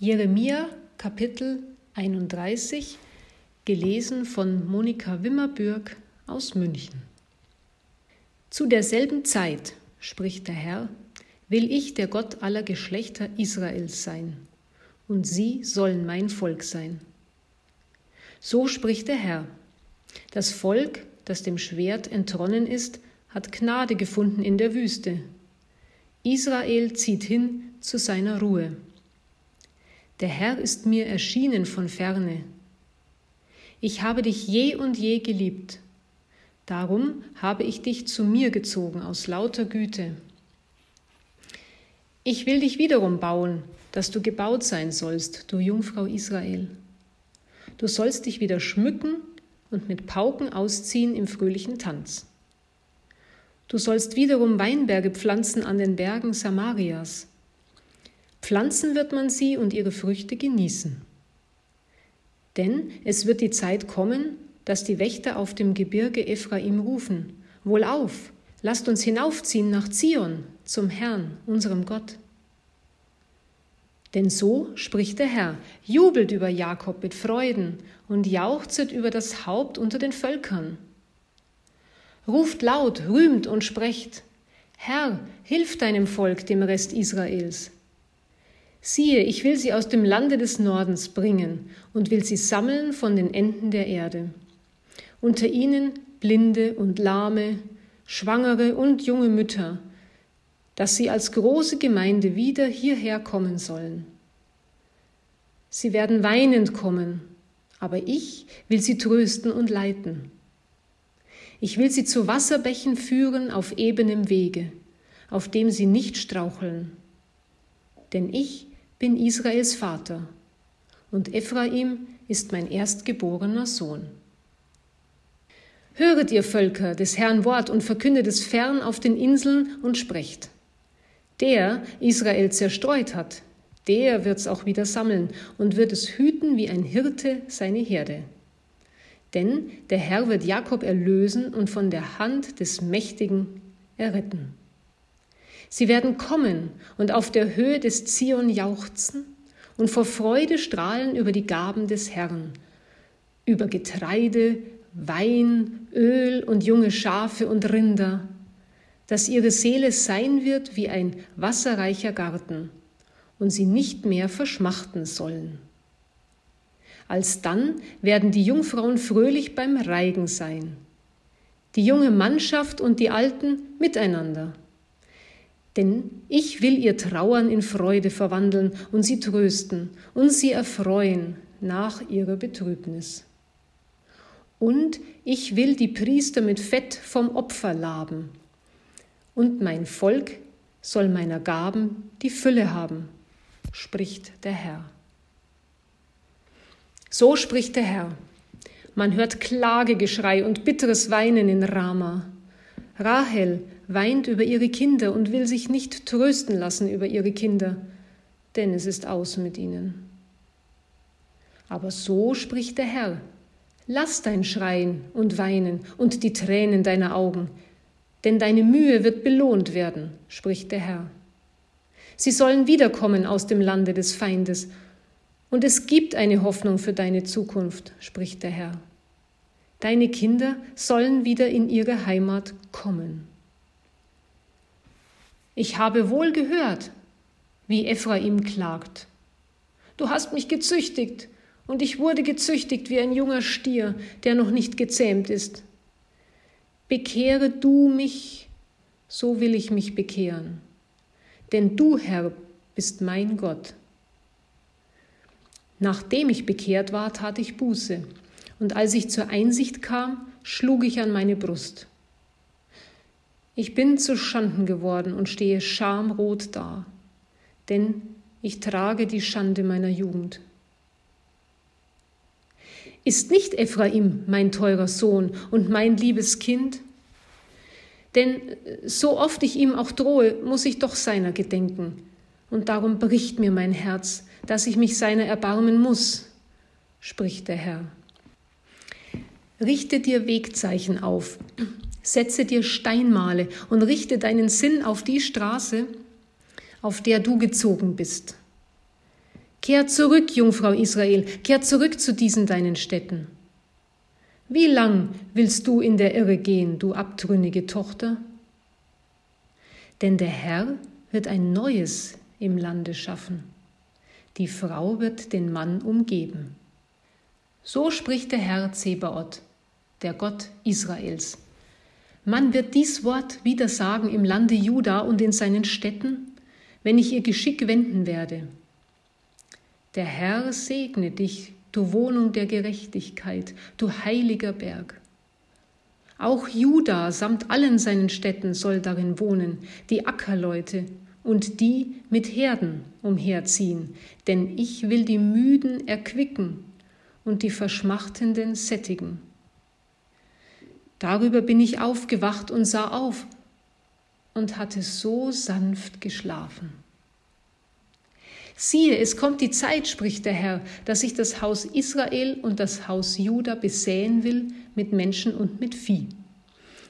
Jeremia Kapitel 31, gelesen von Monika Wimmerbürg aus München. Zu derselben Zeit, spricht der Herr, will ich der Gott aller Geschlechter Israels sein, und sie sollen mein Volk sein. So spricht der Herr. Das Volk, das dem Schwert entronnen ist, hat Gnade gefunden in der Wüste. Israel zieht hin zu seiner Ruhe. Der Herr ist mir erschienen von ferne. Ich habe dich je und je geliebt. Darum habe ich dich zu mir gezogen aus lauter Güte. Ich will dich wiederum bauen, dass du gebaut sein sollst, du Jungfrau Israel. Du sollst dich wieder schmücken und mit Pauken ausziehen im fröhlichen Tanz. Du sollst wiederum Weinberge pflanzen an den Bergen Samarias Pflanzen wird man sie und ihre Früchte genießen. Denn es wird die Zeit kommen, dass die Wächter auf dem Gebirge Ephraim rufen, Wohlauf, lasst uns hinaufziehen nach Zion, zum Herrn, unserem Gott. Denn so spricht der Herr, jubelt über Jakob mit Freuden und jauchzet über das Haupt unter den Völkern. Ruft laut, rühmt und sprecht, Herr, hilf deinem Volk, dem Rest Israels, Siehe, ich will sie aus dem Lande des Nordens bringen und will sie sammeln von den Enden der Erde. Unter ihnen Blinde und Lahme, Schwangere und junge Mütter, dass sie als große Gemeinde wieder hierher kommen sollen. Sie werden weinend kommen, aber ich will sie trösten und leiten. Ich will sie zu Wasserbächen führen auf ebenem Wege, auf dem sie nicht straucheln. Denn ich bin Israels Vater, und Ephraim ist mein erstgeborener Sohn. Höret ihr Völker des Herrn Wort und verkündet es fern auf den Inseln und sprecht. Der Israel zerstreut hat, der wird's auch wieder sammeln und wird es hüten wie ein Hirte seine Herde. Denn der Herr wird Jakob erlösen und von der Hand des Mächtigen erretten. Sie werden kommen und auf der Höhe des Zion jauchzen und vor Freude strahlen über die Gaben des Herrn, über Getreide, Wein, Öl und junge Schafe und Rinder, dass ihre Seele sein wird wie ein wasserreicher Garten und sie nicht mehr verschmachten sollen. Alsdann werden die Jungfrauen fröhlich beim Reigen sein, die junge Mannschaft und die Alten miteinander denn ich will ihr Trauern in Freude verwandeln und sie trösten und sie erfreuen nach ihrer Betrübnis. Und ich will die Priester mit Fett vom Opfer laben, und mein Volk soll meiner Gaben die Fülle haben, spricht der Herr. So spricht der Herr. Man hört Klagegeschrei und bitteres Weinen in Rama. Rahel weint über ihre Kinder und will sich nicht trösten lassen über ihre Kinder, denn es ist aus mit ihnen. Aber so spricht der Herr, lass dein Schreien und Weinen und die Tränen deiner Augen, denn deine Mühe wird belohnt werden, spricht der Herr. Sie sollen wiederkommen aus dem Lande des Feindes, und es gibt eine Hoffnung für deine Zukunft, spricht der Herr. Deine Kinder sollen wieder in ihre Heimat kommen. Ich habe wohl gehört, wie Ephraim klagt. Du hast mich gezüchtigt, und ich wurde gezüchtigt wie ein junger Stier, der noch nicht gezähmt ist. Bekehre du mich, so will ich mich bekehren. Denn du, Herr, bist mein Gott. Nachdem ich bekehrt war, tat ich Buße, und als ich zur Einsicht kam, schlug ich an meine Brust. Ich bin zu Schanden geworden und stehe schamrot da, denn ich trage die Schande meiner Jugend. Ist nicht Ephraim mein teurer Sohn und mein liebes Kind? Denn so oft ich ihm auch drohe, muss ich doch seiner gedenken. Und darum bricht mir mein Herz, dass ich mich seiner erbarmen muss, spricht der Herr. Richte dir Wegzeichen auf, Setze dir Steinmale und richte deinen Sinn auf die Straße, auf der du gezogen bist. Kehr zurück, Jungfrau Israel, kehr zurück zu diesen deinen Städten. Wie lang willst du in der Irre gehen, du abtrünnige Tochter? Denn der Herr wird ein Neues im Lande schaffen. Die Frau wird den Mann umgeben. So spricht der Herr Zebaoth, der Gott Israels. Man wird dies Wort wieder sagen im Lande Juda und in seinen Städten, wenn ich ihr Geschick wenden werde. Der Herr segne dich du Wohnung der Gerechtigkeit, du heiliger Berg. Auch Juda samt allen seinen Städten soll darin wohnen, die Ackerleute und die mit Herden umherziehen, denn ich will die Müden erquicken und die Verschmachtenden sättigen. Darüber bin ich aufgewacht und sah auf und hatte so sanft geschlafen. Siehe, es kommt die Zeit, spricht der Herr, dass ich das Haus Israel und das Haus Juda besäen will mit Menschen und mit Vieh.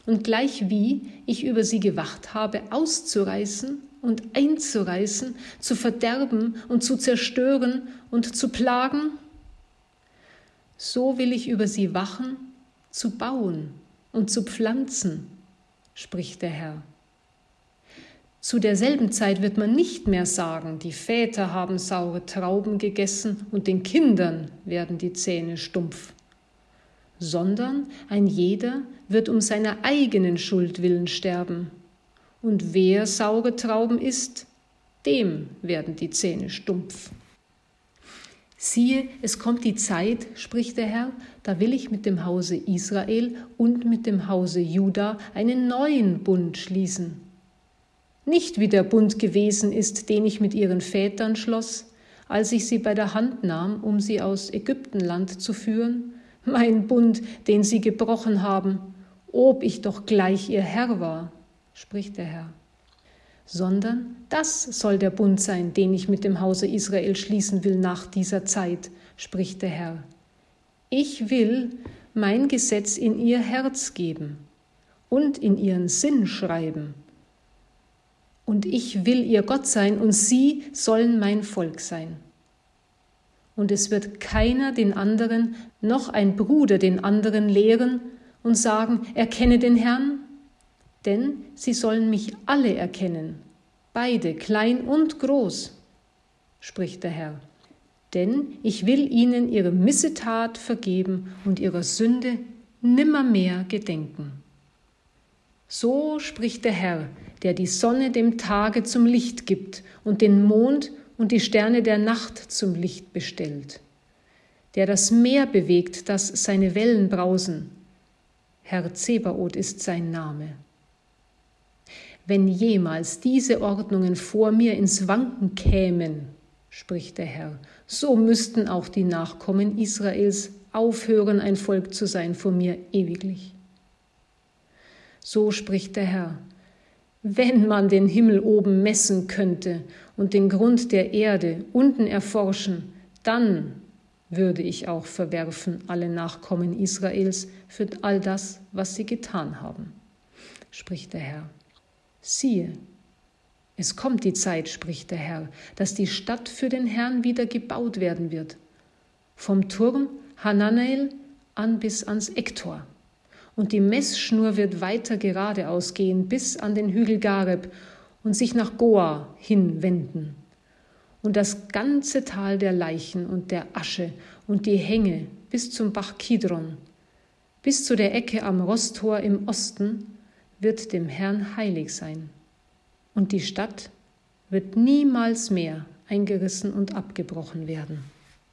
Und gleich wie ich über sie gewacht habe, auszureißen und einzureißen, zu verderben und zu zerstören und zu plagen, so will ich über sie wachen, zu bauen und zu pflanzen, spricht der Herr. Zu derselben Zeit wird man nicht mehr sagen, die Väter haben saure Trauben gegessen und den Kindern werden die Zähne stumpf, sondern ein jeder wird um seiner eigenen Schuld willen sterben. Und wer saure Trauben isst, dem werden die Zähne stumpf. Siehe, es kommt die Zeit, spricht der Herr, da will ich mit dem Hause Israel und mit dem Hause Juda einen neuen Bund schließen nicht wie der Bund gewesen ist, den ich mit ihren Vätern schloss, als ich sie bei der Hand nahm, um sie aus Ägyptenland zu führen, mein Bund, den sie gebrochen haben, ob ich doch gleich ihr Herr war, spricht der Herr. Sondern das soll der Bund sein, den ich mit dem Hause Israel schließen will nach dieser Zeit, spricht der Herr. Ich will mein Gesetz in ihr Herz geben und in ihren Sinn schreiben und ich will ihr Gott sein und sie sollen mein Volk sein. Und es wird keiner den anderen, noch ein Bruder den anderen lehren und sagen, erkenne den Herrn, denn sie sollen mich alle erkennen, beide, klein und groß, spricht der Herr. Denn ich will ihnen ihre Missetat vergeben und ihrer Sünde nimmermehr gedenken. So spricht der Herr, der die Sonne dem Tage zum Licht gibt und den Mond und die Sterne der Nacht zum Licht bestellt, der das Meer bewegt, das seine Wellen brausen. Herr Zebaoth ist sein Name. Wenn jemals diese Ordnungen vor mir ins Wanken kämen, spricht der Herr, so müssten auch die Nachkommen Israels aufhören, ein Volk zu sein vor mir ewiglich. So spricht der Herr. Wenn man den Himmel oben messen könnte und den Grund der Erde unten erforschen, dann würde ich auch verwerfen alle Nachkommen Israels für all das, was sie getan haben, spricht der Herr. Siehe, es kommt die Zeit, spricht der Herr, dass die Stadt für den Herrn wieder gebaut werden wird, vom Turm Hananael an bis ans Ektor und die Messschnur wird weiter geradeaus gehen bis an den Hügel Gareb und sich nach Goa hinwenden. Und das ganze Tal der Leichen und der Asche und die Hänge bis zum Bach Kidron, bis zu der Ecke am Rosttor im Osten, wird dem Herrn heilig sein. Und die Stadt wird niemals mehr eingerissen und abgebrochen werden.